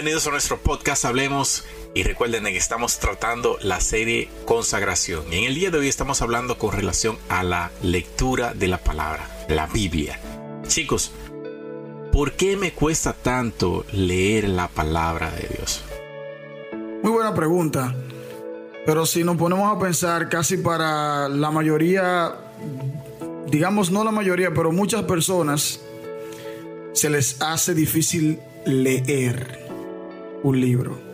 Bienvenidos a nuestro podcast Hablemos y recuerden que estamos tratando la serie Consagración. Y en el día de hoy estamos hablando con relación a la lectura de la palabra, la Biblia. Chicos, ¿por qué me cuesta tanto leer la palabra de Dios? Muy buena pregunta. Pero si nos ponemos a pensar, casi para la mayoría, digamos no la mayoría, pero muchas personas, se les hace difícil leer un libro.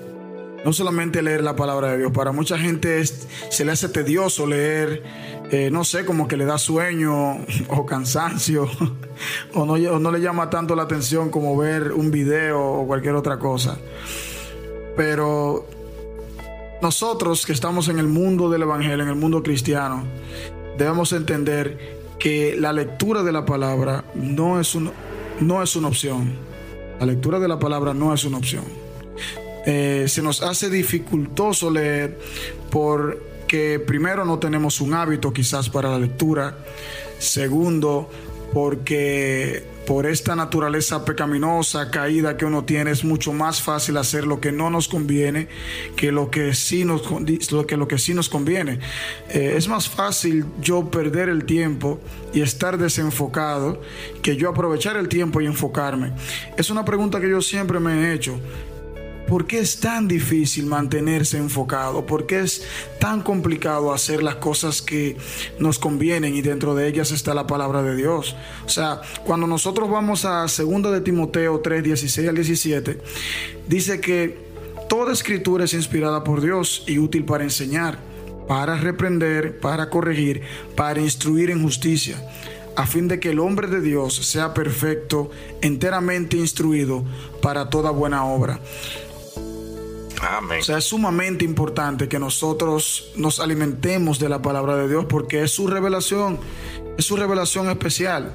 No solamente leer la palabra de Dios, para mucha gente se le hace tedioso leer, eh, no sé, como que le da sueño o cansancio, o no, no le llama tanto la atención como ver un video o cualquier otra cosa. Pero nosotros que estamos en el mundo del Evangelio, en el mundo cristiano, debemos entender que la lectura de la palabra no es, un, no es una opción. La lectura de la palabra no es una opción. Eh, se nos hace dificultoso leer porque primero no tenemos un hábito quizás para la lectura, segundo porque por esta naturaleza pecaminosa, caída que uno tiene, es mucho más fácil hacer lo que no nos conviene que lo que sí nos, lo que, lo que sí nos conviene. Eh, es más fácil yo perder el tiempo y estar desenfocado que yo aprovechar el tiempo y enfocarme. Es una pregunta que yo siempre me he hecho. ¿Por qué es tan difícil mantenerse enfocado? ¿Por qué es tan complicado hacer las cosas que nos convienen y dentro de ellas está la palabra de Dios? O sea, cuando nosotros vamos a 2 de Timoteo 3, 16 al 17, dice que toda escritura es inspirada por Dios y útil para enseñar, para reprender, para corregir, para instruir en justicia a fin de que el hombre de Dios sea perfecto, enteramente instruido para toda buena obra. O sea, es sumamente importante que nosotros nos alimentemos de la palabra de Dios porque es su revelación, es su revelación especial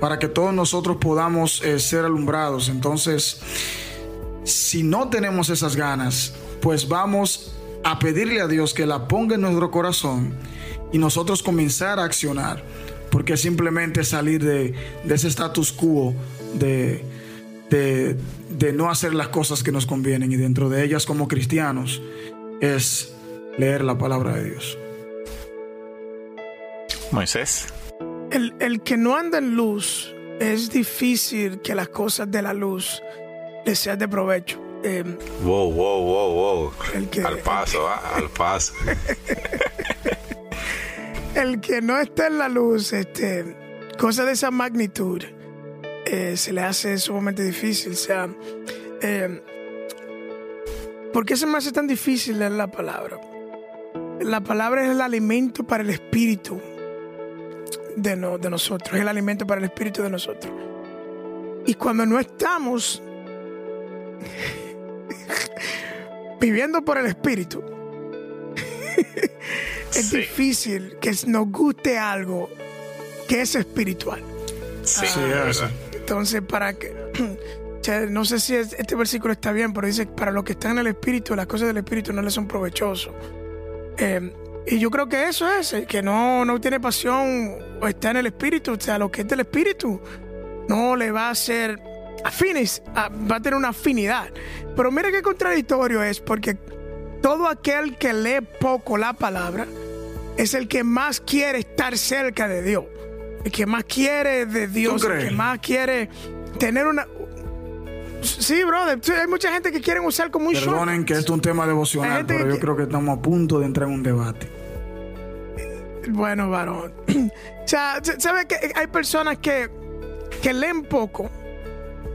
para que todos nosotros podamos eh, ser alumbrados. Entonces, si no tenemos esas ganas, pues vamos a pedirle a Dios que la ponga en nuestro corazón y nosotros comenzar a accionar, porque simplemente salir de, de ese status quo de de, no hacer las cosas que nos convienen y dentro de ellas como cristianos es leer la palabra de Dios. Moisés. El, que no anda en luz es difícil que las cosas de la luz le sean de provecho. Em, wow, wow, wow, wow. al paso, ah, al paso. el que no está en la luz, este, cosas de esa magnitud, eh, se le hace sumamente difícil. O sea, eh, ¿por qué se me hace tan difícil leer la palabra? La palabra es el alimento para el espíritu de, de nosotros, es el alimento para el espíritu de nosotros. Y cuando no estamos viviendo por el espíritu, es difícil que nos guste algo que es espiritual. Sí, entonces, para que. No sé si este versículo está bien, pero dice: para los que están en el espíritu, las cosas del espíritu no les son provechosas. Eh, y yo creo que eso es, que no, no tiene pasión o está en el espíritu, o sea, lo que es del espíritu, no le va a ser afines, va a tener una afinidad. Pero mire qué contradictorio es, porque todo aquel que lee poco la palabra es el que más quiere estar cerca de Dios el que más quiere de Dios, el que más quiere tener una. Sí, brother. Hay mucha gente que quiere usar como un Perdonen que esto es un tema devocional, pero yo creo que estamos a punto de entrar en un debate. Bueno, varón. o sea, ¿sabe que hay personas que, que leen poco,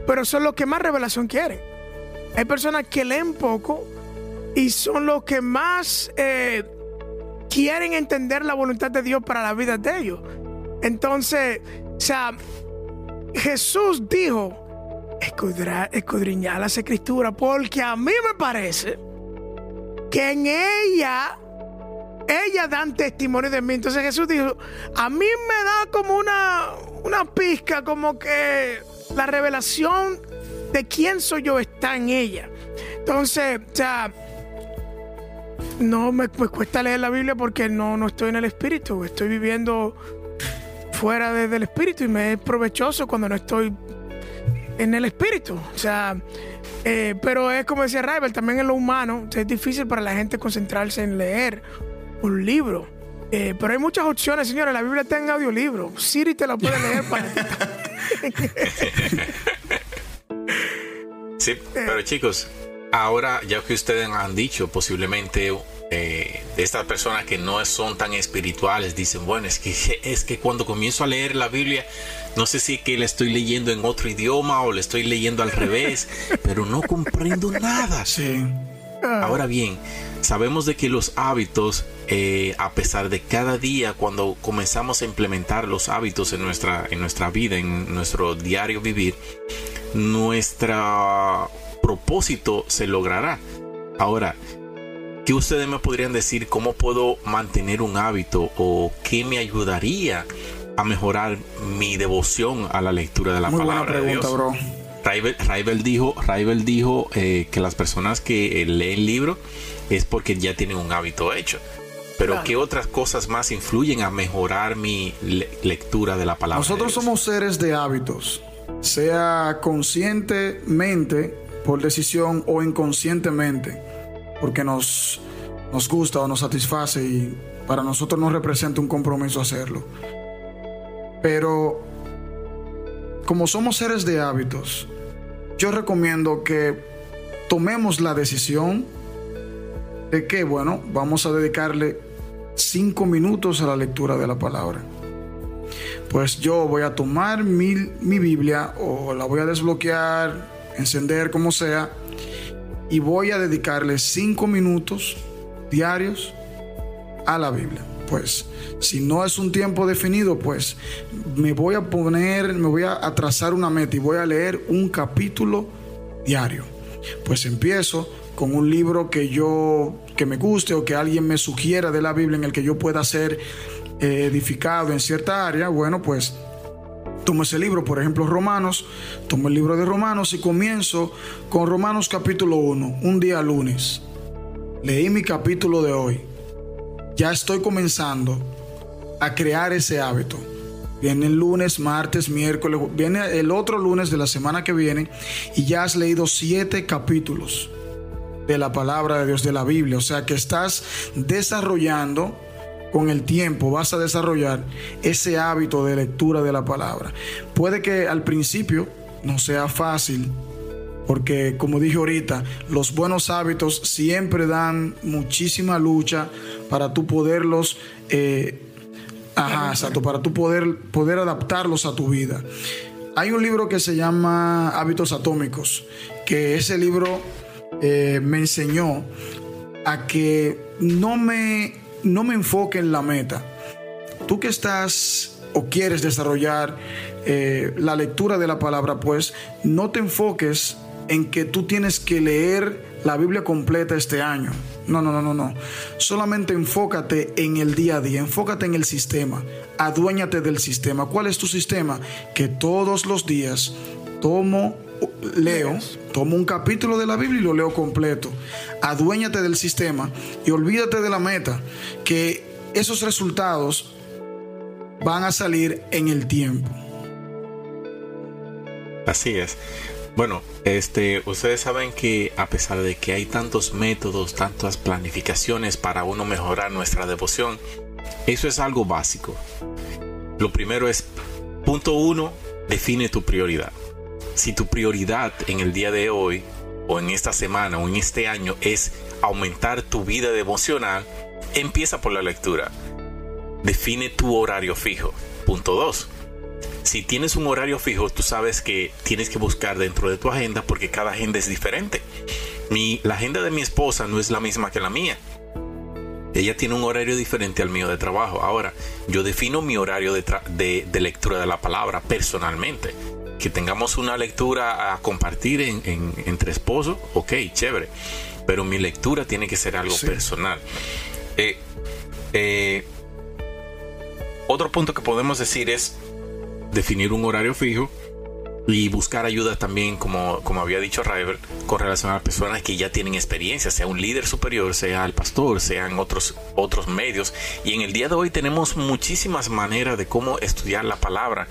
pero son los que más revelación quieren? Hay personas que leen poco y son los que más eh, quieren entender la voluntad de Dios para la vida de ellos. Entonces, o sea, Jesús dijo, escudriñar las escrituras, porque a mí me parece que en ella, ella dan testimonio de mí. Entonces Jesús dijo, a mí me da como una, una pizca, como que la revelación de quién soy yo está en ella. Entonces, o sea, no me, cuesta leer la Biblia porque no, no estoy en el Espíritu, estoy viviendo fuera del espíritu y me es provechoso cuando no estoy en el espíritu. O sea, eh, pero es como decía Raibel, también en lo humano, es difícil para la gente concentrarse en leer un libro. Eh, pero hay muchas opciones, señores. La Biblia está en audiolibro. Siri te la puede leer para Sí, pero chicos, ahora ya que ustedes han dicho, posiblemente eh, estas personas que no son tan espirituales dicen, bueno, es que, es que cuando comienzo a leer la Biblia, no sé si que la estoy leyendo en otro idioma o le estoy leyendo al revés, pero no comprendo nada. Sí. Ahora bien, sabemos de que los hábitos, eh, a pesar de cada día, cuando comenzamos a implementar los hábitos en nuestra, en nuestra vida, en nuestro diario vivir, nuestro propósito se logrará. Ahora, ¿qué ustedes me podrían decir cómo puedo mantener un hábito o qué me ayudaría a mejorar mi devoción a la lectura de la Muy palabra buena pregunta, de Dios? bro. Raibel, Raibel dijo, Raibel dijo eh, que las personas que eh, leen libros es porque ya tienen un hábito hecho. Pero Claro. ¿qué otras cosas más influyen a mejorar mi le- lectura de la palabra? Nosotros somos seres de hábitos, sea conscientemente por decisión o inconscientemente, porque nos, nos gusta o nos satisface y para nosotros nos representa un compromiso hacerlo. Pero como somos seres de hábitos, yo recomiendo que tomemos la decisión de que, bueno, vamos a dedicarle cinco minutos a la lectura de la palabra pues yo voy a tomar mi, mi Biblia o la voy a desbloquear, encender como sea, y voy a dedicarle cinco minutos diarios a la Biblia. Pues si no es un tiempo definido, pues me voy a poner, me voy a trazar una meta y voy a leer un capítulo diario. Pues empiezo con un libro que yo que me guste o que alguien me sugiera de la Biblia en el que yo pueda ser eh, edificado en cierta área, bueno, pues tomo ese libro, por ejemplo, Romanos, tomo el libro de Romanos y comienzo con Romanos capítulo 1, un día lunes. Leí mi capítulo de hoy. Ya estoy comenzando a crear ese hábito. Viene lunes, martes, miércoles, viene el otro lunes de la semana que viene y ya has leído siete capítulos de la palabra de Dios, de la Biblia. O sea que estás desarrollando con el tiempo vas a desarrollar ese hábito de lectura de la palabra. Puede que al principio no sea fácil, porque como dije ahorita, los buenos hábitos siempre dan muchísima lucha para tú poderlos, eh, ajá, exacto, para tú poder, poder adaptarlos a tu vida. Hay un libro que se llama Hábitos Atómicos, que ese libro eh, me enseñó a que no me, no me enfoque en la meta. Tú que estás o quieres desarrollar eh, la lectura de la palabra, pues no te enfoques en que tú tienes que leer la Biblia completa este año. No, no, no, no, no. Solamente enfócate en el día a día, enfócate en el sistema, aduéñate del sistema. ¿Cuál es tu sistema? Que todos los días tomo, leo, tomo un capítulo de la Biblia y lo leo completo. Aduéñate del sistema y olvídate de la meta, que esos resultados van a salir en el tiempo. Así es. Bueno, este, ustedes saben que a pesar de que hay tantos métodos, tantas planificaciones para uno mejorar nuestra devoción, eso es algo básico. Lo primero es, punto uno, define tu prioridad. Si tu prioridad en el día de hoy, o en esta semana, o en este año es aumentar tu vida devocional, empieza por la lectura. Define tu horario fijo. Punto dos, si tienes un horario fijo, tú sabes que tienes que buscar dentro de tu agenda porque cada agenda es diferente. Mi, la agenda de mi esposa no es la misma que la mía. Ella tiene un horario diferente al mío de trabajo. Ahora, yo defino mi horario de lectura de la palabra personalmente. Que tengamos una lectura a compartir en- en- entre esposos, ok, chévere. Pero mi lectura tiene que ser algo Sí. personal. Eh, eh, otro punto que podemos decir es definir un horario fijo y buscar ayuda también, como, como había dicho River, con relación a personas que ya tienen experiencia, sea un líder superior, sea el pastor, sean otros, otros medios. Y en el día de hoy tenemos muchísimas maneras de cómo estudiar la palabra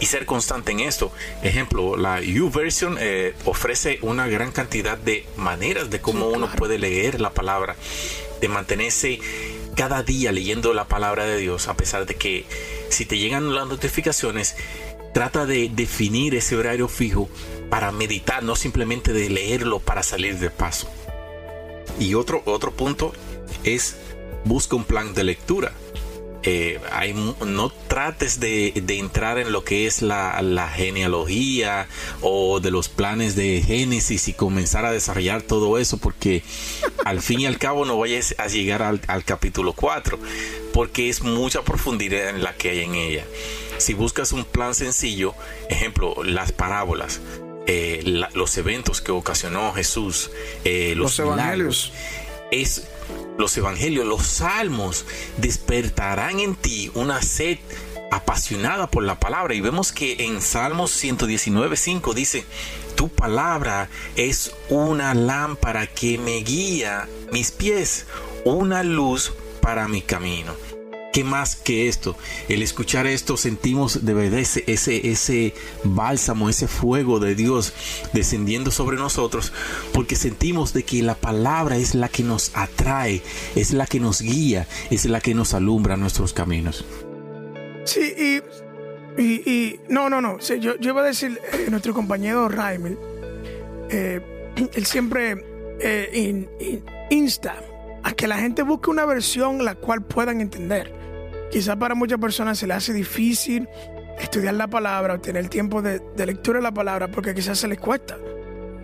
y ser constante en esto. Ejemplo, la YouVersion eh, ofrece una gran cantidad de maneras de cómo uno puede leer la palabra, de mantenerse cada día leyendo la palabra de Dios, a pesar de que si te llegan las notificaciones, trata de definir ese horario fijo para meditar, no simplemente de leerlo para salir de paso. Y otro, otro punto es busca un plan de lectura. Eh, no trates de, entrar en lo que es la, genealogía o de los planes de Génesis y comenzar a desarrollar todo eso porque al fin y al cabo no vayas a llegar al, al capítulo 4 porque es mucha profundidad en la que hay en ella. Si buscas un plan sencillo, ejemplo, las parábolas, eh, los eventos que ocasionó Jesús, eh, los, evangelios, es los evangelios, los salmos despertarán en ti una sed apasionada por la palabra y vemos que en Salmos 119.5 dice, tu palabra es una lámpara que me guía mis pies, una luz para mi camino. ¿Qué más que esto? El escuchar esto sentimos de verdad ese, ese, bálsamo, ese fuego de Dios descendiendo sobre nosotros, porque sentimos de que la palabra es la que nos atrae, es la que nos guía, es la que nos alumbra nuestros caminos. Sí, y, y, no, no, no, yo, yo iba a decir, eh, nuestro compañero Raimel, eh, él siempre eh, insta a que la gente busque una versión la cual puedan entender. Quizás para muchas personas se les hace difícil estudiar la palabra o tener tiempo de, lectura de la palabra porque quizás se les cuesta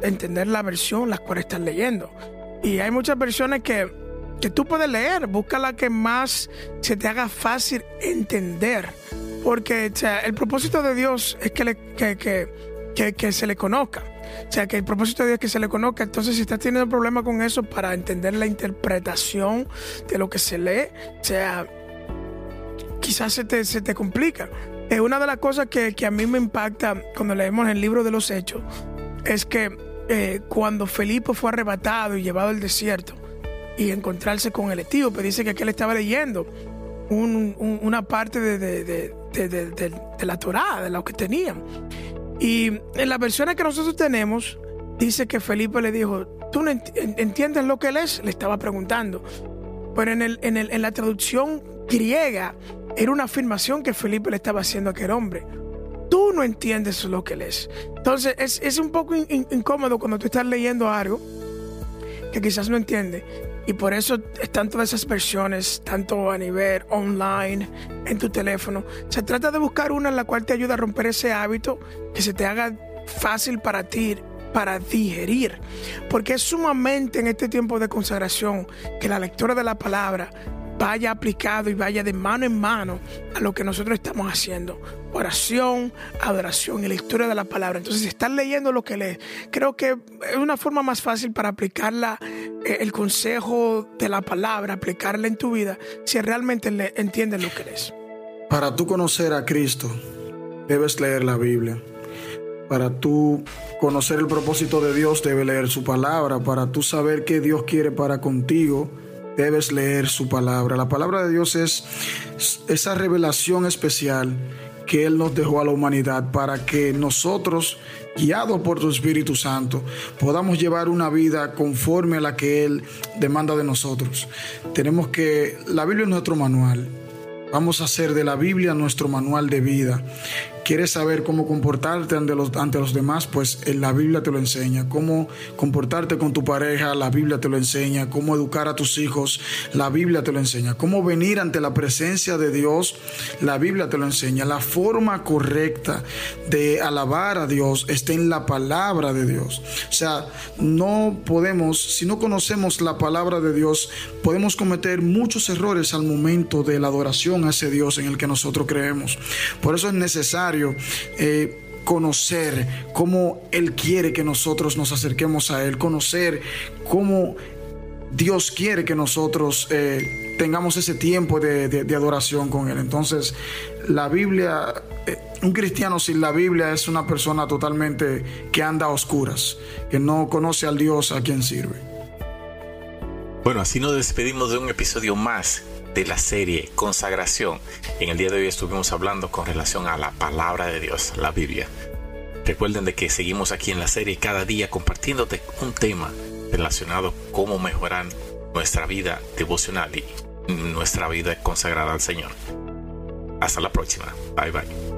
entender la versión la cual están leyendo. Y hay muchas versiones que, que tú puedes leer, busca la que más se te haga fácil entender. Porque el propósito de Dios es que, se le conozca. O sea, que el propósito de Dios es que se le conozca. Entonces, si estás teniendo problema con eso para entender la interpretación de lo que se lee, o sea, quizás se te, se te complica. Eh, una de las cosas que, a mí me impacta cuando leemos el libro de los Hechos es que eh, cuando Felipe fue arrebatado y llevado al desierto y encontrarse con el etíope, dice que él estaba leyendo una parte de, la Torá, de lo que tenían. Y en las versiones que nosotros tenemos, dice que Felipe le dijo, ¿tú no entiendes lo que él es? Le estaba preguntando. Pero en, el, en, el, en la traducción griega era una afirmación que Felipe le estaba haciendo a aquel hombre. Tú no entiendes lo que él es. Entonces es, un poco incómodo cuando tú estás leyendo algo que quizás no entiende. Y por eso están todas esas versiones, tanto a nivel online, en tu teléfono. Se trata de buscar una en la cual te ayude a romper ese hábito, que se te haga fácil para ti para digerir. Porque es sumamente en este tiempo de consagración que la lectura de la palabra vaya aplicado y vaya de mano en mano a lo que nosotros estamos haciendo. Oración, adoración y lectura de la palabra. Entonces, si estás leyendo lo que lees, creo que es una forma más fácil para aplicarla, eh, el consejo de la palabra, aplicarla en tu vida, si realmente le, entiendes lo que lees. Para tú conocer a Cristo, debes leer la Biblia. Para tú conocer el propósito de Dios, debes leer su palabra. Para tú saber qué Dios quiere para contigo, debes leer su palabra. La palabra de Dios es esa revelación especial que Él nos dejó a la humanidad para que nosotros, guiados por su Espíritu Santo, podamos llevar una vida conforme a la que Él demanda de nosotros. Tenemos que, la Biblia es nuestro manual. Vamos a hacer de la Biblia nuestro manual de vida quieres saber cómo comportarte ante los, ante los demás, pues en la Biblia te lo enseña. Cómo comportarte con tu pareja, la Biblia te lo enseña. Cómo educar a tus hijos, la Biblia te lo enseña. Cómo venir ante la presencia de Dios, la Biblia te lo enseña. La forma correcta de alabar a Dios está en la palabra de Dios. O sea, no podemos, si no conocemos la palabra de Dios, podemos cometer muchos errores al momento de la adoración ese Dios en el que nosotros creemos. Por eso es necesario eh, conocer cómo Él quiere que nosotros nos acerquemos a Él, conocer cómo Dios quiere que nosotros eh, tengamos ese tiempo de, de, adoración con Él. Entonces, la Biblia, eh, un cristiano sin la Biblia es una persona totalmente que anda a oscuras, que no conoce al Dios a quien sirve. Bueno, así nos despedimos de un episodio más de la serie Consagración. En el día de hoy estuvimos hablando con relación a la palabra de Dios, la Biblia. Recuerden de que seguimos aquí en la serie cada día compartiéndote un tema relacionado cómo mejorar nuestra vida devocional y nuestra vida consagrada al Señor. Hasta la próxima. Bye bye.